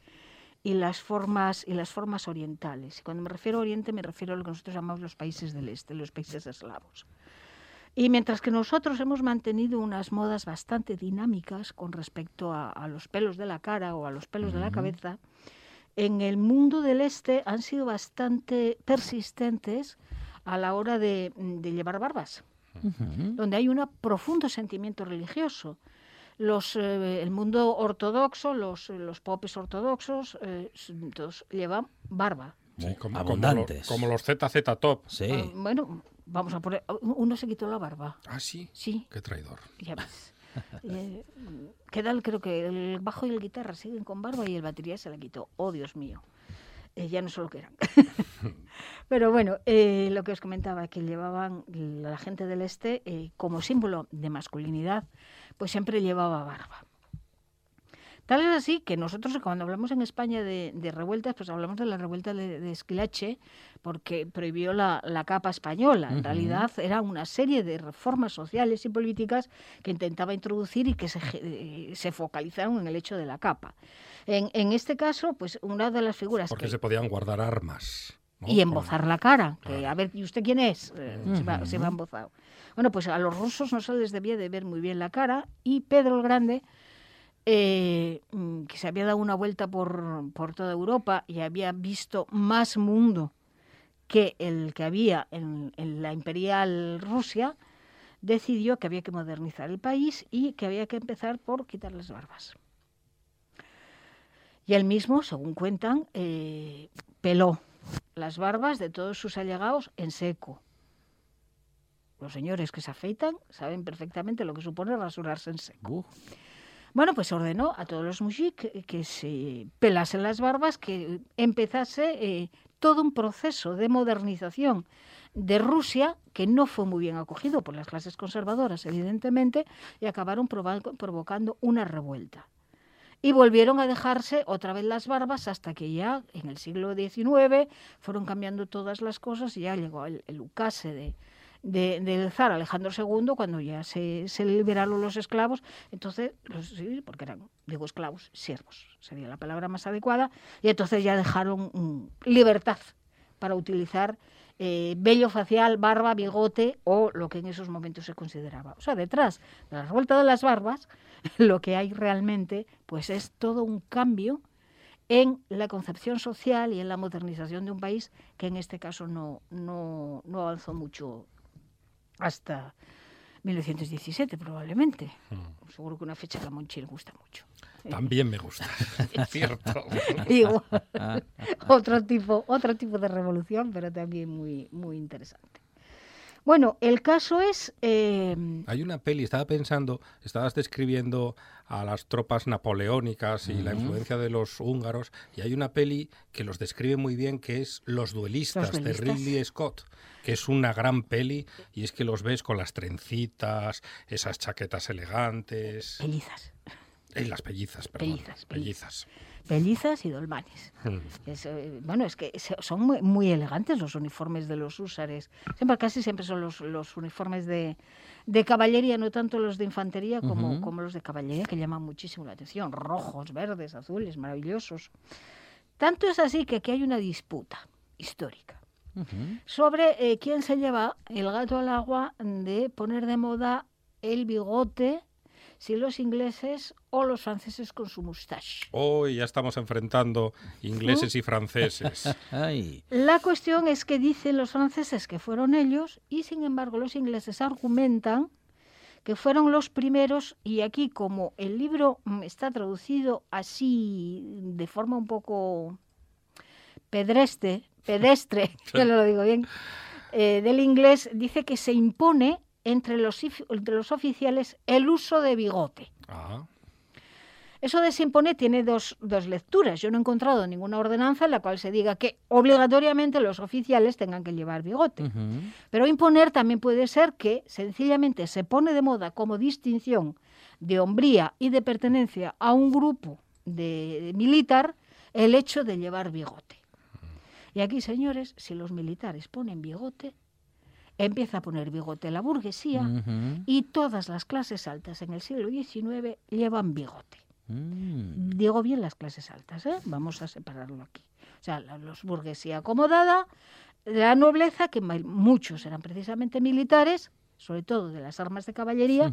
y las formas y las formas orientales. Y cuando me refiero a Oriente me refiero a lo que nosotros llamamos los países del este, los países eslavos. Y mientras que nosotros hemos mantenido unas modas bastante dinámicas con respecto a, a los pelos de la cara o a los pelos de la cabeza, en el mundo del este han sido bastante persistentes a la hora de, de llevar barbas, donde hay un profundo sentimiento religioso. Los, eh, el mundo ortodoxo, los, los popes ortodoxos, eh, todos llevan barba. Sí, como, Abundantes. Como, lo- como los ZZ Top. Sí. Ah, bueno, vamos a poner. Uno se quitó la barba. Ah, sí. Sí, Qué traidor. ya ves. [laughs] Eh, queda el- creo que el bajo y el guitarra siguen con barba y el batería se la quitó. Oh, Dios mío. Eh, ya no sé lo que eran. [laughs] Pero bueno, eh, lo que os comentaba, que llevaban la gente del este eh, como símbolo de masculinidad, pues siempre llevaba barba. Tal es así que nosotros cuando hablamos en España de, de revueltas, pues hablamos de la revuelta de, de Esquilache, porque prohibió la, la capa española. En realidad era una serie de reformas sociales y políticas que intentaba introducir y que se, eh, se focalizaron en el hecho de la capa. En, en este caso, pues una de las figuras Porque que... se podían guardar armas. ¿no? Y embozar la cara, que Claro. a ver, ¿y usted quién es? Eh, se, va, se va embozado. Bueno, pues a los rusos no se les debía de ver muy bien la cara y Pedro el Grande, eh, mm, que se había dado una vuelta por, por toda Europa y había visto más mundo que el que había en, la imperial Rusia, decidió que había que modernizar el país y que había que empezar por quitar las barbas. Y él mismo, según cuentan, eh, peló las barbas de todos sus allegados en seco. Los señores que se afeitan saben perfectamente lo que supone rasurarse en seco. Uh, Bueno, pues ordenó a todos los mujik que, se pelasen las barbas, que empezase eh, todo un proceso de modernización de Rusia que no fue muy bien acogido por las clases conservadoras, evidentemente, y acabaron provo- provocando una revuelta. Y volvieron a dejarse otra vez las barbas hasta que ya en el siglo XIX fueron cambiando todas las cosas y ya llegó el, el ukase de, de- del zar Alejandro II cuando ya se, liberaron los esclavos. Entonces, los, porque eran, digo, esclavos, siervos, sería la palabra más adecuada, y entonces ya dejaron mm, libertad para utilizar eh, vello facial, barba, bigote o lo que en esos momentos se consideraba. O sea, detrás de la revuelta de las barbas, [laughs] lo que hay realmente pues es todo un cambio en la concepción social y en la modernización de un país que en este caso no, no, no avanzó mucho hasta 1917 probablemente. Seguro que una fecha que a Monchi le gusta mucho. También me gusta. [laughs] es cierto. [laughs] Digo, otro tipo, otro tipo de revolución, pero también muy, muy interesante. Bueno, el caso es eh, Hay una peli, estaba pensando, estabas describiendo a las tropas napoleónicas y la influencia de los húngaros, y hay una peli que los describe muy bien, que es Los duelistas, Los de. Ridley Scott, que es una gran peli, y es que los ves con las trencitas, esas chaquetas elegantes, pelizas, y las pellizas, perdón, Pellizas, pellizas. Pelizas y dolmanes. Mm. Es, eh, bueno, es que son muy, muy elegantes los uniformes de los húsares. Siempre, casi siempre son los, los uniformes de, de caballería, no tanto los de infantería como, los de caballería, que llaman muchísimo la atención. Rojos, verdes, azules, maravillosos. Tanto es así que aquí hay una disputa histórica sobre eh, quién se lleva el gato al agua de poner de moda el bigote, si los ingleses o los franceses con su mustache. Hoy ya estamos enfrentando ingleses y franceses. [laughs] Ay. La cuestión es que dicen los franceses que fueron ellos y sin embargo los ingleses argumentan que fueron los primeros y aquí como el libro mm, está traducido así de forma un poco pedestre, [laughs] pedestre, yo no lo digo bien, eh, del inglés, dice que se impone entre los, entre los oficiales el uso de bigote. Ah, Eso de se impone tiene dos, dos lecturas. Yo no he encontrado ninguna ordenanza en la cual se diga que obligatoriamente los oficiales tengan que llevar bigote. Pero imponer también puede ser que sencillamente se pone de moda como distinción de hombría y de pertenencia a un grupo de, de militar el hecho de llevar bigote. Y aquí, señores, si los militares ponen bigote, empieza a poner bigote la burguesía y todas las clases altas en el siglo XIX llevan bigote. Mm. Digo bien las clases altas, ¿eh? vamos a separarlo aquí. O sea, la- los burguesía acomodada, la nobleza, que muchos eran precisamente militares, sobre todo de las armas de caballería,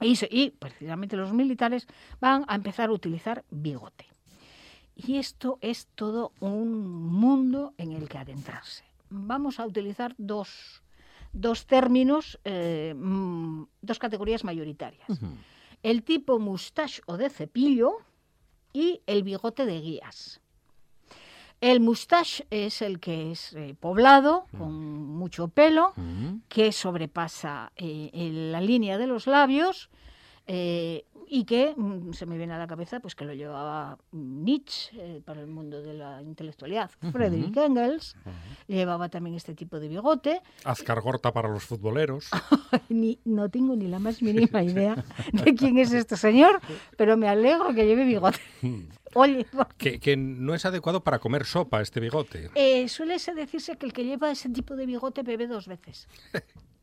y precisamente los militares van a empezar a utilizar bigote. Y esto es todo un mundo en el que adentrarse. Vamos a utilizar dos, dos términos, eh, mm, dos categorías mayoritarias. El tipo mustache o de cepillo y el bigote de guías. El mustache es el que es eh, poblado, con mucho pelo, que sobrepasa eh, la línea de los labios eh, y que mm, se me viene a la cabeza pues que lo llevaba Nietzsche eh, para el mundo de la intelectualidad. Friedrich Engels llevaba también este tipo de bigote. Azcargorta para los futboleros. [laughs] Ni, no tengo ni la más mínima idea de quién es este señor, pero me alegro que lleve bigote. Oye, que, que no es adecuado para comer sopa este bigote. Eh, suele se decirse que el que lleva ese tipo de bigote bebe dos veces. [laughs]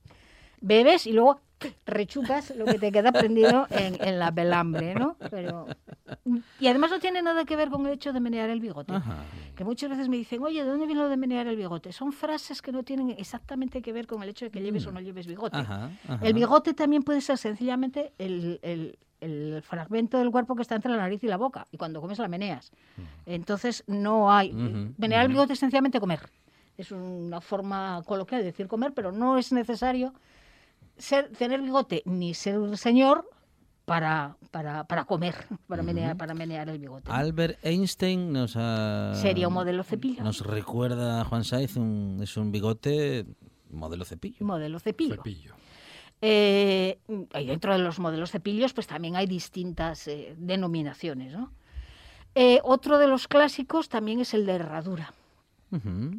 Bebes y luego rechucas lo que te queda prendido en, en la pelambre, ¿no? Pero, y además no tiene nada que ver con el hecho de menear el bigote. Ajá. Que muchas veces me dicen, oye, ¿de dónde viene lo de menear el bigote? Son frases que no tienen exactamente que ver con el hecho de que lleves o no lleves bigote. Ajá, ajá. El bigote también puede ser sencillamente el, el- el fragmento del cuerpo que está entre la nariz y la boca. Y cuando comes la meneas. Entonces no hay. Menear el bigote es sencillamente comer. Es una forma coloquial de decir comer, pero no es necesario ser, tener bigote ni ser señor para, para, para comer, para, menear, para menear el bigote. Albert Einstein nos ha... Sería un modelo cepillo. Nos recuerda a Juan Saiz, un, es un bigote modelo cepillo. Modelo cepillo. Cepillo. Eh, y dentro de los modelos cepillos, pues también hay distintas eh, denominaciones. ¿no? Eh, otro de los clásicos también es el de herradura,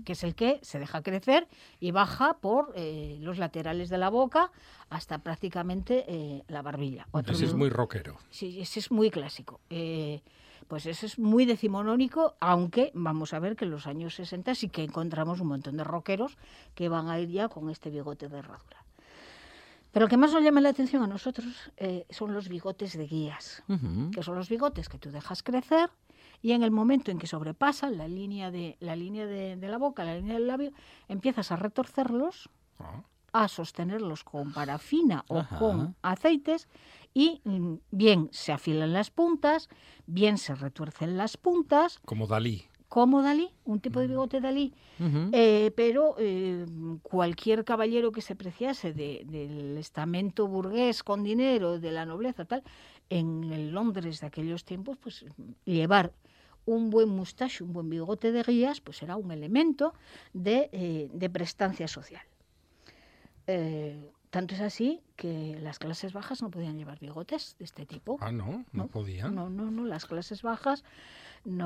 Que es el que se deja crecer y baja por eh, los laterales de la boca hasta prácticamente eh, la barbilla. Otro Ese es muy rockero. Sí, ese es muy clásico. Eh, pues ese es muy decimonónico, aunque vamos a ver que en los años 60 sí que encontramos un montón de rockeros que van a ir ya con este bigote de herradura. Pero lo que más nos llama la atención a nosotros eh, son los bigotes de guías, que son los bigotes que tú dejas crecer y en el momento en que sobrepasan la línea de la línea de, de la boca, la línea del labio, empiezas a retorcerlos Ah, a sostenerlos con parafina o con aceites y mm, bien se afilan las puntas, bien se retuercen las puntas, Como Dalí. como Dalí, un tipo de bigote Dalí, eh, pero eh, cualquier caballero que se preciase de- del estamento burgués con dinero, de la nobleza, tal, en el Londres de aquellos tiempos, pues llevar un buen mustache, un buen bigote de guías, pues era un elemento de, eh, de prestancia social. Eh, tanto es así que las clases bajas no podían llevar bigotes de este tipo. Ah, no, no, podían. No, no, no, las clases bajas